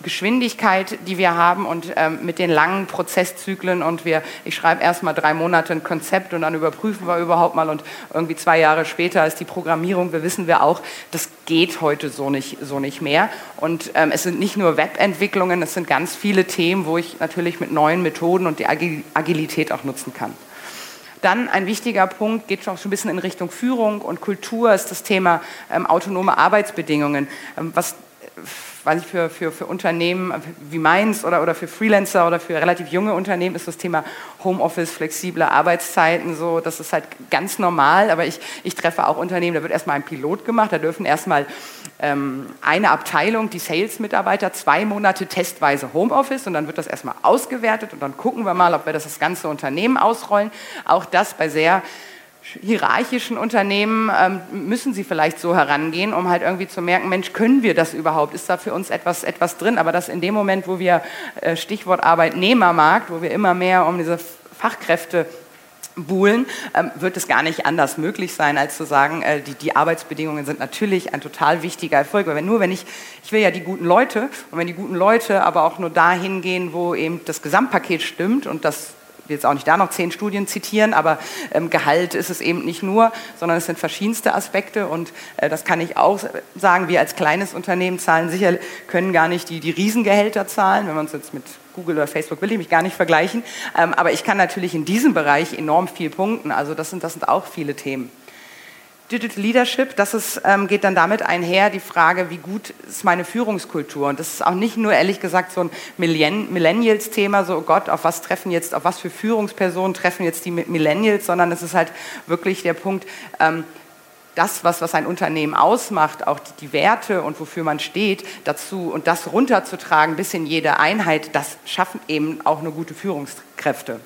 Geschwindigkeit, die wir haben und ähm, mit den langen Prozesszyklen und wir, ich schreibe erst mal drei Monate ein Konzept und dann überprüfen wir überhaupt mal und irgendwie zwei Jahre später ist die Programmierung. Wir wissen wir auch, das geht heute so nicht, so nicht mehr. Und ähm, es sind nicht nur Webentwicklungen, es sind ganz viele Themen, wo ich natürlich mit neuen Methoden und die Agilität auch nutzen kann. Dann ein wichtiger Punkt, geht schon ein bisschen in Richtung Führung und Kultur, ist das Thema ähm, autonome Arbeitsbedingungen. Ähm, was weiß ich, für, für, für Unternehmen wie meins oder, oder für Freelancer oder für relativ junge Unternehmen ist das Thema Homeoffice, flexible Arbeitszeiten so, das ist halt ganz normal, aber ich, ich treffe auch Unternehmen, da wird erstmal ein Pilot gemacht, da dürfen erstmal ähm, eine Abteilung, die Sales-Mitarbeiter, zwei Monate testweise Homeoffice und dann wird das erstmal ausgewertet und dann gucken wir mal, ob wir das, das ganze Unternehmen ausrollen. Auch das bei sehr hierarchischen Unternehmen ähm, müssen sie vielleicht so herangehen, um halt irgendwie zu merken, Mensch, können wir das überhaupt? Ist da für uns etwas, etwas drin? Aber das in dem Moment, wo wir, äh, Stichwort Arbeitnehmermarkt, wo wir immer mehr um diese Fachkräfte buhlen, ähm, wird es gar nicht anders möglich sein, als zu sagen, äh, die, die, Arbeitsbedingungen sind natürlich ein total wichtiger Erfolg. Weil wenn, nur wenn ich, ich will ja die guten Leute, und wenn die guten Leute aber auch nur dahin gehen, wo eben das Gesamtpaket stimmt und das will jetzt auch nicht da noch zehn Studien zitieren, aber ähm, Gehalt ist es eben nicht nur, sondern es sind verschiedenste Aspekte und äh, das kann ich auch sagen, wir als kleines Unternehmen zahlen sicher, können gar nicht die, die Riesengehälter zahlen, wenn man uns jetzt mit Google oder Facebook will ich mich gar nicht vergleichen, ähm, aber ich kann natürlich in diesem Bereich enorm viel punkten, also das sind, das sind auch viele Themen. Digital Leadership, das ist, ähm, geht dann damit einher, die Frage, wie gut ist meine Führungskultur? Und das ist auch nicht nur, ehrlich gesagt, so ein Millennials-Thema, so oh Gott, auf was treffen jetzt, auf was für Führungspersonen treffen jetzt die Millennials, sondern es ist halt wirklich der Punkt, ähm, das, was, was ein Unternehmen ausmacht, auch die, die, Werte und wofür man steht, dazu und das runterzutragen bis in jede Einheit, das schaffen eben auch nur gute Führungskräfte.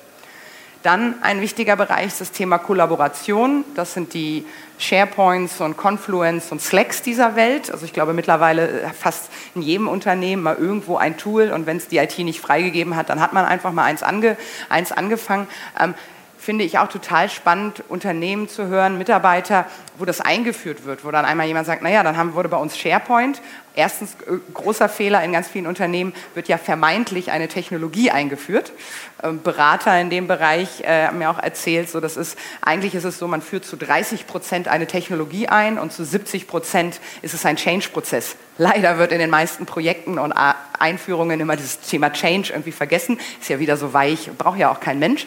Dann ein wichtiger Bereich ist das Thema Kollaboration. Das sind die SharePoints und Confluence und Slacks dieser Welt. Also ich glaube mittlerweile äh, fast in jedem Unternehmen mal irgendwo ein Tool und wenn es die IT nicht freigegeben hat, dann hat man einfach mal eins, ange, eins angefangen. Ähm, finde ich auch total spannend, Unternehmen zu hören, Mitarbeiter, wo das eingeführt wird, wo dann einmal jemand sagt, naja, dann haben, wurde bei uns SharePoint. Erstens, äh, großer Fehler in ganz vielen Unternehmen, wird ja vermeintlich eine Technologie eingeführt. Ähm, Berater in dem Bereich äh, haben mir auch erzählt, so das ist, eigentlich ist es so, man führt zu 30 Prozent eine Technologie ein und zu 70 Prozent ist es ein Change-Prozess. Leider wird in den meisten Projekten und Einführungen immer dieses Thema Change irgendwie vergessen. Ist ja wieder so weich, braucht ja auch kein Mensch.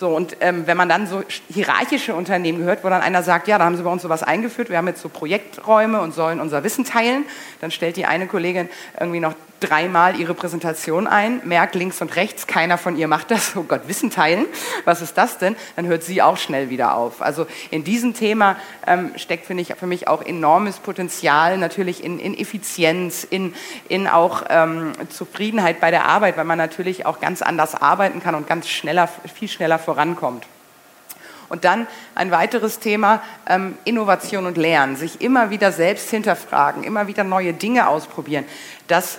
So, und ähm, wenn man dann so hierarchische Unternehmen hört, wo dann einer sagt, ja, da haben sie bei uns sowas eingeführt, wir haben jetzt so Projekträume und sollen unser Wissen teilen, dann stellt die eine Kollegin irgendwie noch dreimal ihre Präsentation ein, merkt links und rechts, keiner von ihr macht das, oh Gott, Wissen teilen, was ist das denn? Dann hört sie auch schnell wieder auf. Also in diesem Thema ähm, steckt, finde ich, für mich auch enormes Potenzial natürlich in, in Effizienz, in, in auch ähm, Zufriedenheit bei der Arbeit, weil man natürlich auch ganz anders arbeiten kann und ganz schneller, viel schneller vorankommt. Und dann ein weiteres Thema, ähm, Innovation und Lernen, sich immer wieder selbst hinterfragen, immer wieder neue Dinge ausprobieren. Das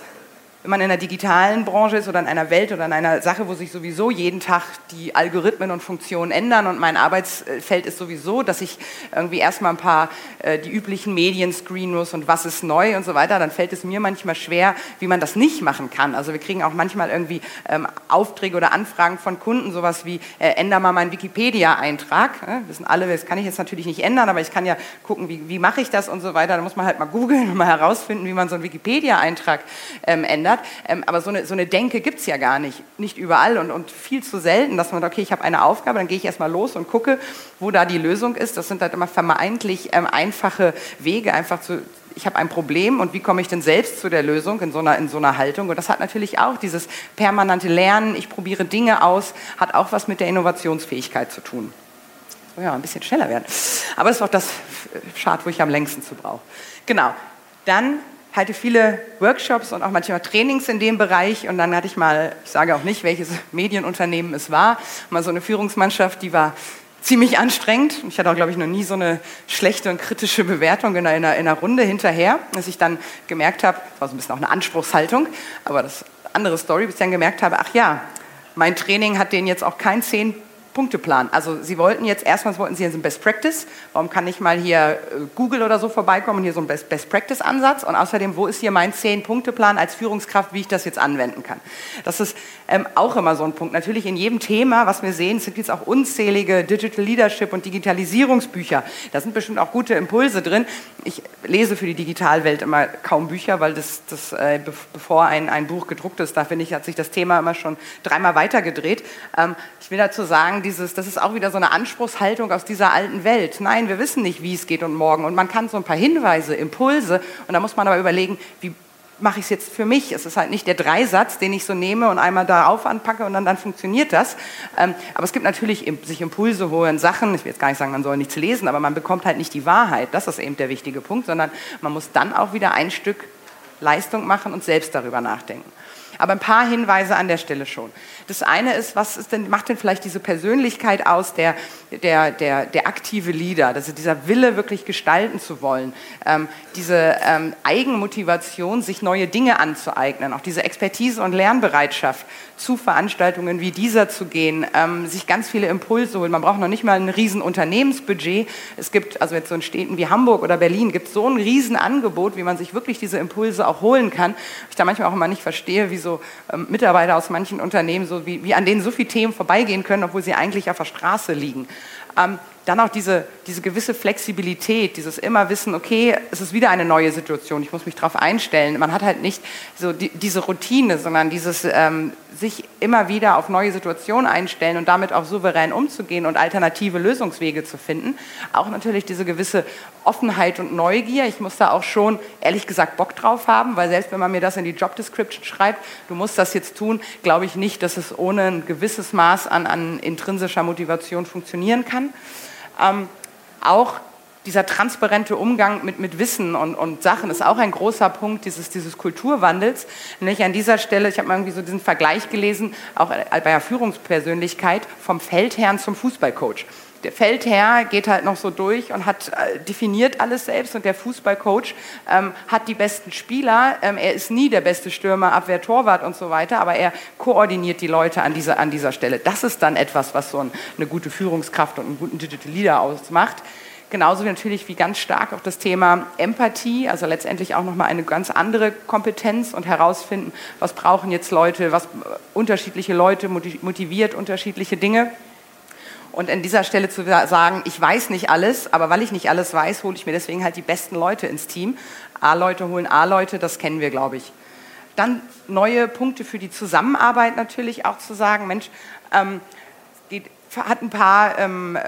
wenn man in der digitalen Branche ist oder in einer Welt oder in einer Sache, wo sich sowieso jeden Tag die Algorithmen und Funktionen ändern und mein Arbeitsfeld ist sowieso, dass ich irgendwie erstmal ein paar äh, die üblichen Medien screenen muss und was ist neu und so weiter, dann fällt es mir manchmal schwer, wie man das nicht machen kann. Also wir kriegen auch manchmal irgendwie ähm, Aufträge oder Anfragen von Kunden, sowas wie äh, änder mal meinen Wikipedia-Eintrag. Äh, wissen alle, das kann ich jetzt natürlich nicht ändern, aber ich kann ja gucken, wie, wie mache ich das und so weiter. Da muss man halt mal googeln und mal herausfinden, wie man so einen Wikipedia-Eintrag ähm, ändert ändert. Ähm, aber so eine, so eine Denke gibt es ja gar nicht. Nicht überall und, und viel zu selten, dass man sagt, okay, ich habe eine Aufgabe, dann gehe ich erstmal los und gucke, wo da die Lösung ist. Das sind halt immer vermeintlich ähm, einfache Wege, einfach zu, ich habe ein Problem und wie komme ich denn selbst zu der Lösung in so, einer, in so einer Haltung? Und das hat natürlich auch dieses permanente Lernen, ich probiere Dinge aus, hat auch was mit der Innovationsfähigkeit zu tun. So, ja, ein bisschen schneller werden. Aber es ist auch das Schad, wo ich am längsten zu brauche. Genau. Dann halte viele Workshops und auch manchmal Trainings in dem Bereich. Und dann hatte ich mal, ich sage auch nicht, welches Medienunternehmen es war, mal so eine Führungsmannschaft, die war ziemlich anstrengend. Ich hatte auch, glaube ich, noch nie so eine schlechte und kritische Bewertung in einer, in einer Runde hinterher, dass ich dann gemerkt habe, das war so ein bisschen auch eine Anspruchshaltung, aber das andere Story, bis ich dann gemerkt habe, ach ja, mein Training hat denen jetzt auch kein zehn Punkteplan. Also Sie wollten jetzt, erstmals wollten Sie jetzt ein Best Practice. Warum kann ich mal hier äh, Google oder so vorbeikommen und hier so ein Best, Best Practice Ansatz? Und außerdem, wo ist hier mein Zehn-Punkte-Plan als Führungskraft, wie ich das jetzt anwenden kann? Das ist ähm, auch immer so ein Punkt. Natürlich in jedem Thema, was wir sehen, sind jetzt auch unzählige Digital Leadership und Digitalisierungsbücher. Da sind bestimmt auch gute Impulse drin. Ich lese für die Digitalwelt immer kaum Bücher, weil das, das äh, bevor ein, ein Buch gedruckt ist, da finde ich, hat sich das Thema immer schon dreimal weitergedreht. Ähm, ich will dazu sagen, dieses, das ist auch wieder so eine Anspruchshaltung aus dieser alten Welt. Nein, wir wissen nicht, wie es geht und morgen. Und man kann so ein paar Hinweise, Impulse, und da muss man aber überlegen, wie mache ich es jetzt für mich? Es ist halt nicht der Dreisatz, den ich so nehme und einmal darauf anpacke und dann, dann funktioniert das. Ähm, aber es gibt natürlich im, sich Impulse holen Sachen. Ich will jetzt gar nicht sagen, man soll nichts lesen, aber man bekommt halt nicht die Wahrheit. Das ist eben der wichtige Punkt, sondern man muss dann auch wieder ein Stück Leistung machen und selbst darüber nachdenken. Aber ein paar Hinweise an der Stelle schon. Das eine ist, was ist denn, macht denn vielleicht diese Persönlichkeit aus, der, der, der, der aktive Leader, also dieser Wille, wirklich gestalten zu wollen, ähm, diese ähm, Eigenmotivation, sich neue Dinge anzueignen, auch diese Expertise und Lernbereitschaft, zu Veranstaltungen wie dieser zu gehen, ähm, sich ganz viele Impulse holen. Man braucht noch nicht mal ein riesen Unternehmensbudget. Es gibt, also jetzt so in Städten wie Hamburg oder Berlin, gibt es so ein riesen Angebot, wie man sich wirklich diese Impulse auch holen kann. Ich da manchmal auch immer nicht verstehe, wie ähm, Mitarbeiter aus manchen Unternehmen, so wie, wie an denen so viele Themen vorbeigehen können, obwohl sie eigentlich auf der Straße liegen. Ähm, dann auch diese, diese gewisse Flexibilität, dieses immer wissen, okay, es ist wieder eine neue Situation, ich muss mich darauf einstellen. Man hat halt nicht so die, diese Routine, sondern dieses ähm, sich immer wieder auf neue Situationen einstellen und damit auch souverän umzugehen und alternative Lösungswege zu finden. Auch natürlich diese gewisse Offenheit und Neugier. Ich muss da auch schon, ehrlich gesagt, Bock drauf haben, weil selbst wenn man mir das in die Job Description schreibt, du musst das jetzt tun, glaube ich nicht, dass es ohne ein gewisses Maß an, an intrinsischer Motivation funktionieren kann. Ähm, auch dieser transparente Umgang mit, mit Wissen und, und Sachen ist auch ein großer Punkt dieses, dieses Kulturwandels. Nämlich an dieser Stelle, ich habe mal irgendwie so diesen Vergleich gelesen, auch bei der Führungspersönlichkeit vom Feldherrn zum Fußballcoach. Der Feldherr geht halt noch so durch und hat äh, definiert alles selbst und der Fußballcoach ähm, hat die besten Spieler. Ähm, er ist nie der beste Stürmer, Abwehr, Torwart und so weiter, aber er koordiniert die Leute an dieser, an dieser Stelle. Das ist dann etwas, was so ein, eine gute Führungskraft und einen guten Digital Leader ausmacht. Genauso natürlich wie ganz stark auch das Thema Empathie, also letztendlich auch nochmal eine ganz andere Kompetenz und herausfinden, was brauchen jetzt Leute, was unterschiedliche Leute motiviert unterschiedliche Dinge. Und an dieser Stelle zu sagen, ich weiß nicht alles, aber weil ich nicht alles weiß, hole ich mir deswegen halt die besten Leute ins Team. A-Leute holen A-Leute, das kennen wir, glaube ich. Dann neue Punkte für die Zusammenarbeit natürlich auch zu sagen, Mensch, ähm, die, hat ein paar, ähm, äh,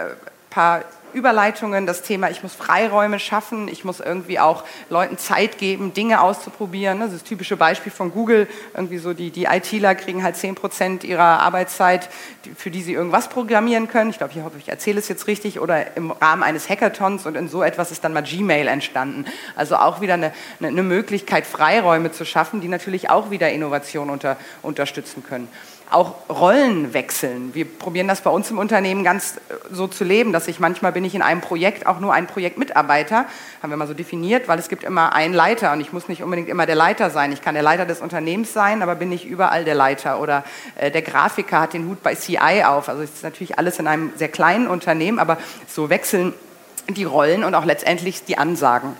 paar Überleitungen, das Thema, ich muss Freiräume schaffen, ich muss irgendwie auch Leuten Zeit geben, Dinge auszuprobieren. Das ist das typische Beispiel von Google. Irgendwie so die, die ITler kriegen halt 10 Prozent ihrer Arbeitszeit, für die sie irgendwas programmieren können. Ich glaube, ich hoffe, ich erzähle es jetzt richtig. Oder im Rahmen eines Hackathons und in so etwas ist dann mal Gmail entstanden. Also auch wieder eine, eine Möglichkeit, Freiräume zu schaffen, die natürlich auch wieder Innovation unter, unterstützen können auch Rollen wechseln. Wir probieren das bei uns im Unternehmen ganz äh, so zu leben, dass ich manchmal bin ich in einem Projekt auch nur ein Projektmitarbeiter, haben wir mal so definiert, weil es gibt immer einen Leiter und ich muss nicht unbedingt immer der Leiter sein. Ich kann der Leiter des Unternehmens sein, aber bin nicht überall der Leiter oder äh, der Grafiker hat den Hut bei CI auf. Also es ist natürlich alles in einem sehr kleinen Unternehmen, aber so wechseln die Rollen und auch letztendlich die Ansagen.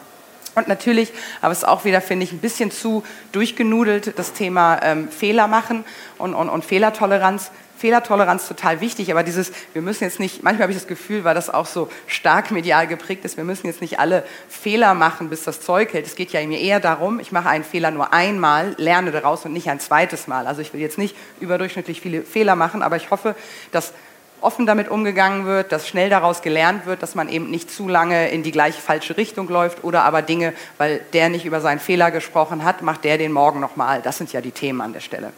Und natürlich, aber es ist auch wieder, finde ich, ein bisschen zu durchgenudelt, das Thema ähm, Fehler machen und, und, und Fehlertoleranz. Fehlertoleranz total wichtig, aber dieses, wir müssen jetzt nicht, manchmal habe ich das Gefühl, weil das auch so stark medial geprägt ist, wir müssen jetzt nicht alle Fehler machen, bis das Zeug hält. Es geht ja mir eher darum, ich mache einen Fehler nur einmal, lerne daraus und nicht ein zweites Mal. Also ich will jetzt nicht überdurchschnittlich viele Fehler machen, aber ich hoffe, dass offen damit umgegangen wird, dass schnell daraus gelernt wird, dass man eben nicht zu lange in die gleiche falsche Richtung läuft oder aber Dinge, weil der nicht über seinen Fehler gesprochen hat, macht der den morgen nochmal. Das sind ja die Themen an der Stelle.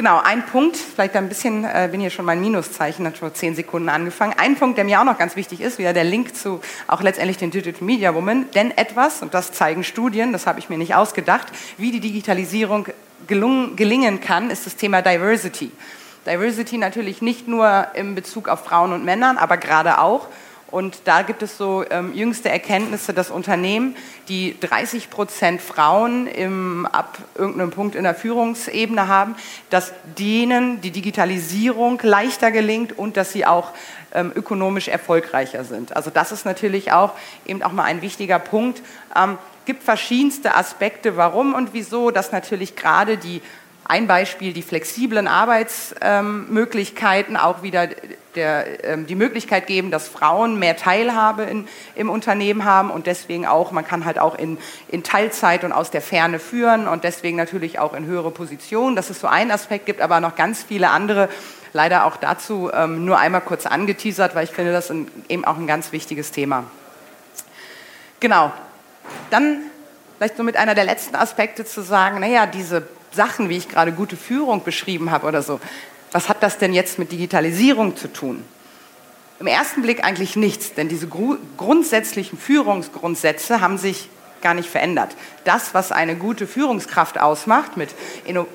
Genau, ein Punkt, vielleicht ein bisschen, äh, bin hier schon mein Minuszeichen, hat vor zehn Sekunden angefangen. Ein Punkt, der mir auch noch ganz wichtig ist, wieder der Link zu auch letztendlich den Digital Media Woman, denn etwas, und das zeigen Studien, das habe ich mir nicht ausgedacht, wie die Digitalisierung gelungen, gelingen kann, ist das Thema Diversity. Diversity natürlich nicht nur in Bezug auf Frauen und Männern, aber gerade auch. Und da gibt es so ähm, jüngste Erkenntnisse, dass Unternehmen, die 30 Prozent Frauen im, ab irgendeinem Punkt in der Führungsebene haben, dass denen die Digitalisierung leichter gelingt und dass sie auch ähm, ökonomisch erfolgreicher sind. Also das ist natürlich auch eben auch mal ein wichtiger Punkt. Ähm, gibt verschiedenste Aspekte, warum und wieso, dass natürlich gerade die ein Beispiel die flexiblen Arbeitsmöglichkeiten, auch wieder der, ähm, die Möglichkeit geben, dass Frauen mehr Teilhabe in, im Unternehmen haben und deswegen auch, man kann halt auch in, in Teilzeit und aus der Ferne führen und deswegen natürlich auch in höhere Positionen. Das ist so ein Aspekt, gibt aber noch ganz viele andere. Leider auch dazu ähm, nur einmal kurz angeteasert, weil ich finde, das ist eben auch ein ganz wichtiges Thema. Genau. Dann vielleicht so mit einer der letzten Aspekte zu sagen, naja, diese Sachen, wie ich gerade gute Führung beschrieben habe oder so, was hat das denn jetzt mit Digitalisierung zu tun? Im ersten Blick eigentlich nichts, denn diese grundsätzlichen Führungsgrundsätze haben sich gar nicht verändert. Das, was eine gute Führungskraft ausmacht, mit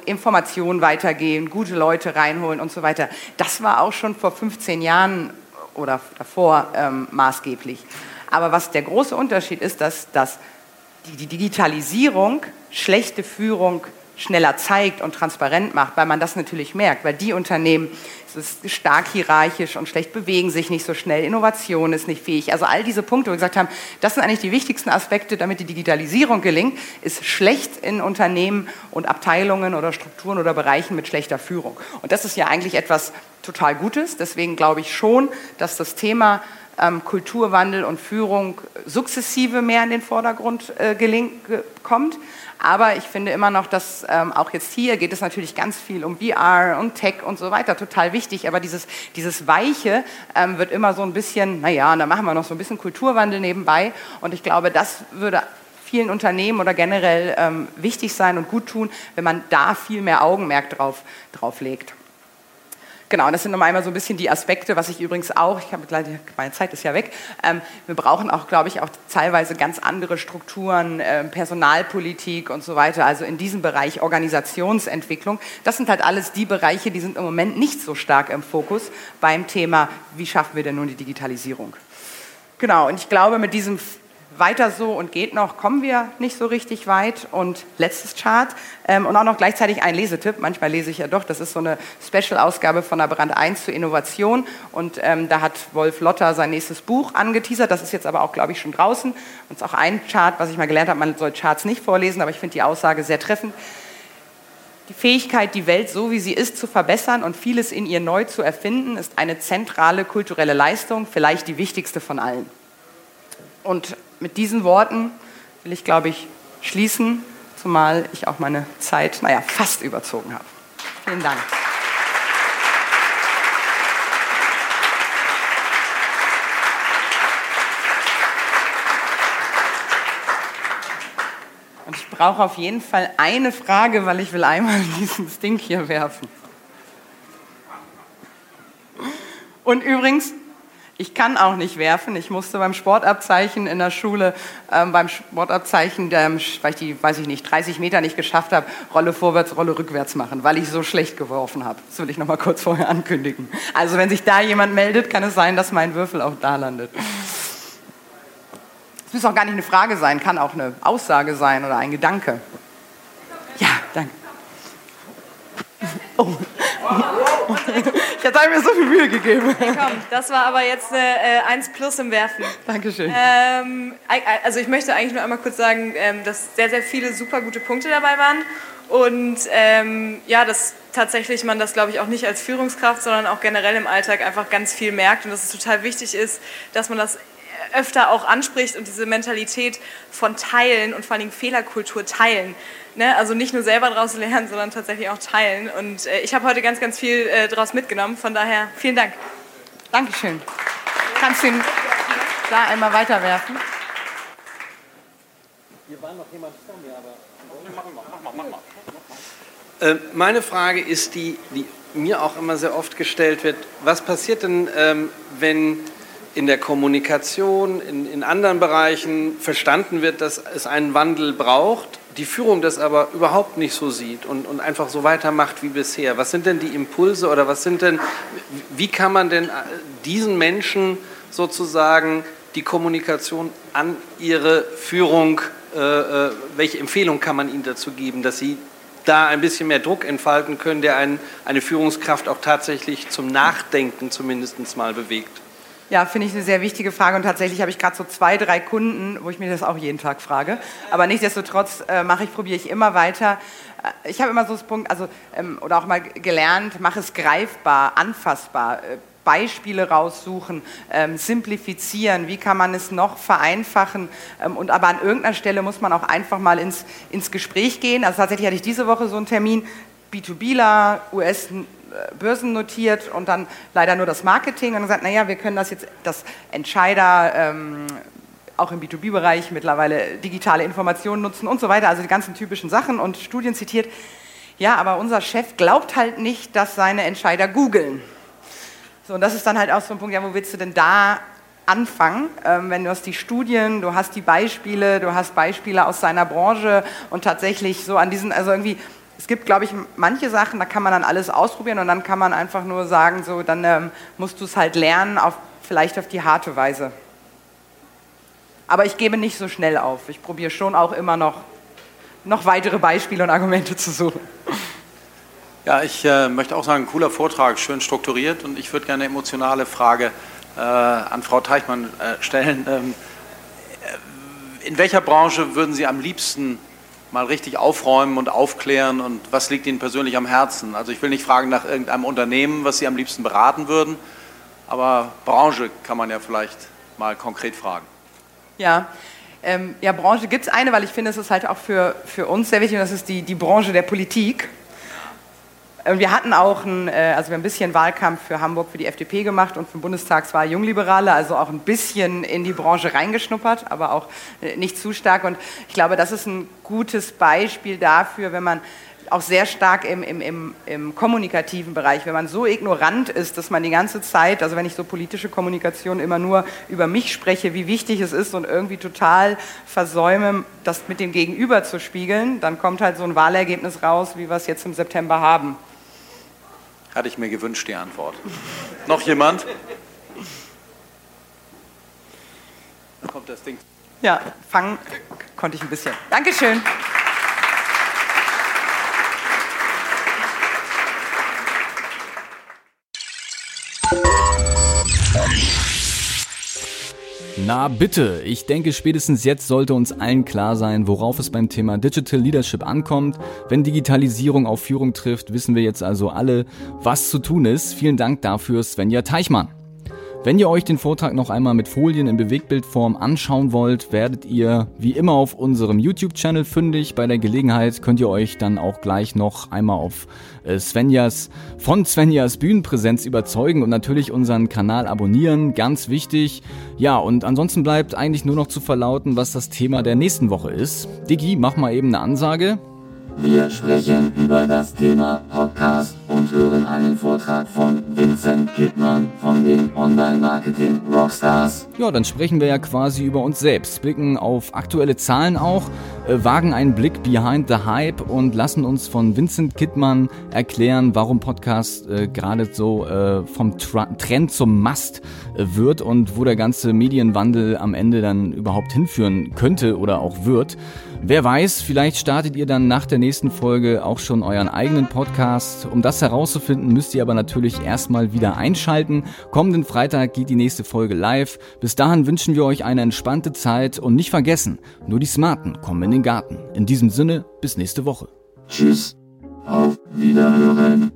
Informationen weitergehen, gute Leute reinholen und so weiter, das war auch schon vor 15 Jahren oder davor ähm, maßgeblich. Aber was der große Unterschied ist, dass, dass die, die Digitalisierung schlechte Führung schneller zeigt und transparent macht, weil man das natürlich merkt, weil die Unternehmen, es ist stark hierarchisch und schlecht bewegen sich nicht so schnell, Innovation ist nicht fähig. Also all diese Punkte, wo wir gesagt haben, das sind eigentlich die wichtigsten Aspekte, damit die Digitalisierung gelingt, ist schlecht in Unternehmen und Abteilungen oder Strukturen oder Bereichen mit schlechter Führung. Und das ist ja eigentlich etwas total Gutes. Deswegen glaube ich schon, dass das Thema ähm, Kulturwandel und Führung sukzessive mehr in den Vordergrund äh, gelingt, kommt. Aber ich finde immer noch, dass ähm, auch jetzt hier geht es natürlich ganz viel um VR und Tech und so weiter, total wichtig. Aber dieses, dieses Weiche ähm, wird immer so ein bisschen, naja, da machen wir noch so ein bisschen Kulturwandel nebenbei. Und ich glaube, das würde vielen Unternehmen oder generell ähm, wichtig sein und gut tun, wenn man da viel mehr Augenmerk drauf, drauf legt. Genau, das sind nochmal einmal so ein bisschen die Aspekte, was ich übrigens auch, ich habe meine Zeit ist ja weg, ähm, wir brauchen auch, glaube ich, auch teilweise ganz andere Strukturen, äh, Personalpolitik und so weiter, also in diesem Bereich Organisationsentwicklung. Das sind halt alles die Bereiche, die sind im Moment nicht so stark im Fokus beim Thema, wie schaffen wir denn nun die Digitalisierung. Genau, und ich glaube, mit diesem weiter so und geht noch, kommen wir nicht so richtig weit. Und letztes Chart ähm, und auch noch gleichzeitig ein Lesetipp. Manchmal lese ich ja doch, das ist so eine Special-Ausgabe von der Brand 1 zur Innovation. Und ähm, da hat Wolf Lotter sein nächstes Buch angeteasert. Das ist jetzt aber auch, glaube ich, schon draußen. Und es ist auch ein Chart, was ich mal gelernt habe, man soll Charts nicht vorlesen, aber ich finde die Aussage sehr treffend. Die Fähigkeit, die Welt so wie sie ist zu verbessern und vieles in ihr neu zu erfinden, ist eine zentrale kulturelle Leistung, vielleicht die wichtigste von allen. Und mit diesen Worten will ich, glaube ich, schließen, zumal ich auch meine Zeit, naja, fast überzogen habe. Vielen Dank. Und ich brauche auf jeden Fall eine Frage, weil ich will einmal dieses Ding hier werfen. Und übrigens, ich kann auch nicht werfen. Ich musste beim Sportabzeichen in der Schule, ähm, beim Sportabzeichen, ähm, weil ich die, weiß ich nicht, 30 Meter nicht geschafft habe, Rolle vorwärts, Rolle rückwärts machen, weil ich so schlecht geworfen habe. Das will ich noch mal kurz vorher ankündigen. Also wenn sich da jemand meldet, kann es sein, dass mein Würfel auch da landet. Es muss auch gar nicht eine Frage sein, kann auch eine Aussage sein oder ein Gedanke. Ja, danke. Oh. Ich hatte mir so viel Mühe gegeben. Hey, komm, das war aber jetzt eine äh, 1 plus im Werfen. Dankeschön. Ähm, also ich möchte eigentlich nur einmal kurz sagen, ähm, dass sehr, sehr viele super gute Punkte dabei waren. Und ähm, ja, dass tatsächlich man das, glaube ich, auch nicht als Führungskraft, sondern auch generell im Alltag einfach ganz viel merkt und dass es total wichtig ist, dass man das öfter auch anspricht und diese Mentalität von Teilen und vor allem Fehlerkultur teilen. Ne? Also nicht nur selber daraus lernen, sondern tatsächlich auch teilen. Und äh, ich habe heute ganz, ganz viel äh, daraus mitgenommen. Von daher vielen Dank. Dankeschön. Kannst du ihn da einmal weiterwerfen? Hier war noch jemand vor mir, aber. Mach mal, mach mal, mach mal. Äh, meine Frage ist die, die mir auch immer sehr oft gestellt wird. Was passiert denn, ähm, wenn in der Kommunikation, in, in anderen Bereichen verstanden wird, dass es einen Wandel braucht, die Führung das aber überhaupt nicht so sieht und, und einfach so weitermacht wie bisher. Was sind denn die Impulse oder was sind denn, wie kann man denn äh, diesen Menschen sozusagen die Kommunikation an ihre Führung, äh, äh, welche Empfehlung kann man ihnen dazu geben, dass sie da ein bisschen mehr Druck entfalten können, der einen, eine Führungskraft auch tatsächlich zum Nachdenken zumindest mal bewegt? Ja, finde ich eine sehr wichtige Frage und tatsächlich habe ich gerade so zwei, drei Kunden, wo ich mir das auch jeden Tag frage. Aber nichtsdestotrotz äh, mache ich, probiere ich immer weiter. Äh, ich habe immer so das Punkt, also ähm, oder auch mal gelernt, mach es greifbar, anfassbar. Äh, Beispiele raussuchen, ähm, simplifizieren, wie kann man es noch vereinfachen. Ähm, und aber an irgendeiner Stelle muss man auch einfach mal ins, ins Gespräch gehen. Also tatsächlich hatte ich diese Woche so einen Termin, B2Bler, US börsennotiert und dann leider nur das Marketing und gesagt, naja, wir können das jetzt, das Entscheider, ähm, auch im B2B-Bereich mittlerweile digitale Informationen nutzen und so weiter, also die ganzen typischen Sachen und Studien zitiert. Ja, aber unser Chef glaubt halt nicht, dass seine Entscheider googeln. So, und das ist dann halt auch so ein Punkt, ja, wo willst du denn da anfangen, ähm, wenn du hast die Studien, du hast die Beispiele, du hast Beispiele aus seiner Branche und tatsächlich so an diesen, also irgendwie, es gibt, glaube ich, manche Sachen, da kann man dann alles ausprobieren und dann kann man einfach nur sagen, so, dann ähm, musst du es halt lernen, auf, vielleicht auf die harte Weise. Aber ich gebe nicht so schnell auf. Ich probiere schon auch immer noch, noch weitere Beispiele und Argumente zu suchen. Ja, ich äh, möchte auch sagen, cooler Vortrag, schön strukturiert und ich würde gerne eine emotionale Frage äh, an Frau Teichmann äh, stellen. Ähm, äh, in welcher Branche würden Sie am liebsten mal richtig aufräumen und aufklären und was liegt Ihnen persönlich am Herzen? Also ich will nicht fragen nach irgendeinem Unternehmen, was Sie am liebsten beraten würden, aber Branche kann man ja vielleicht mal konkret fragen. Ja, ähm, ja Branche gibt es eine, weil ich finde, es ist halt auch für, für uns sehr wichtig und das ist die, die Branche der Politik. Wir hatten auch ein, äh, also wir ein bisschen Wahlkampf für Hamburg für die FDP gemacht und für den Bundestagswahl Jungliberale, also auch ein bisschen in die Branche reingeschnuppert, aber auch äh, nicht zu stark. Und ich glaube, das ist ein gutes Beispiel dafür, wenn man auch sehr stark im, im, im, im kommunikativen Bereich, wenn man so ignorant ist, dass man die ganze Zeit, also wenn ich so politische Kommunikation immer nur über mich spreche, wie wichtig es ist und irgendwie total versäume, das mit dem Gegenüber zu spiegeln, dann kommt halt so ein Wahlergebnis raus, wie wir es jetzt im September haben. Hatte ich mir gewünscht, die Antwort. Noch jemand? Da kommt das Ding. Ja, fangen konnte ich ein bisschen. Dankeschön. Na bitte, ich denke spätestens jetzt sollte uns allen klar sein, worauf es beim Thema Digital Leadership ankommt. Wenn Digitalisierung auf Führung trifft, wissen wir jetzt also alle, was zu tun ist. Vielen Dank dafür, Svenja Teichmann. Wenn ihr euch den Vortrag noch einmal mit Folien in Bewegtbildform anschauen wollt, werdet ihr wie immer auf unserem YouTube-Channel fündig. Bei der Gelegenheit könnt ihr euch dann auch gleich noch einmal auf äh, Svenjas, von Svenjas Bühnenpräsenz überzeugen und natürlich unseren Kanal abonnieren. Ganz wichtig. Ja, und ansonsten bleibt eigentlich nur noch zu verlauten, was das Thema der nächsten Woche ist. Diggi, mach mal eben eine Ansage. Wir sprechen über das Thema Podcast und hören einen Vortrag von Vincent Kittmann von den Online-Marketing Rockstars. Ja, dann sprechen wir ja quasi über uns selbst, blicken auf aktuelle Zahlen auch, äh, wagen einen Blick behind the hype und lassen uns von Vincent Kittmann erklären, warum Podcast äh, gerade so äh, vom Tra Trend zum Must äh, wird und wo der ganze Medienwandel am Ende dann überhaupt hinführen könnte oder auch wird. Wer weiß, vielleicht startet ihr dann nach der nächsten Folge auch schon euren eigenen Podcast. Um das herauszufinden, müsst ihr aber natürlich erstmal wieder einschalten. Kommenden Freitag geht die nächste Folge live. Bis dahin wünschen wir euch eine entspannte Zeit und nicht vergessen, nur die Smarten kommen in den Garten. In diesem Sinne, bis nächste Woche. Tschüss. Auf Wiederhören.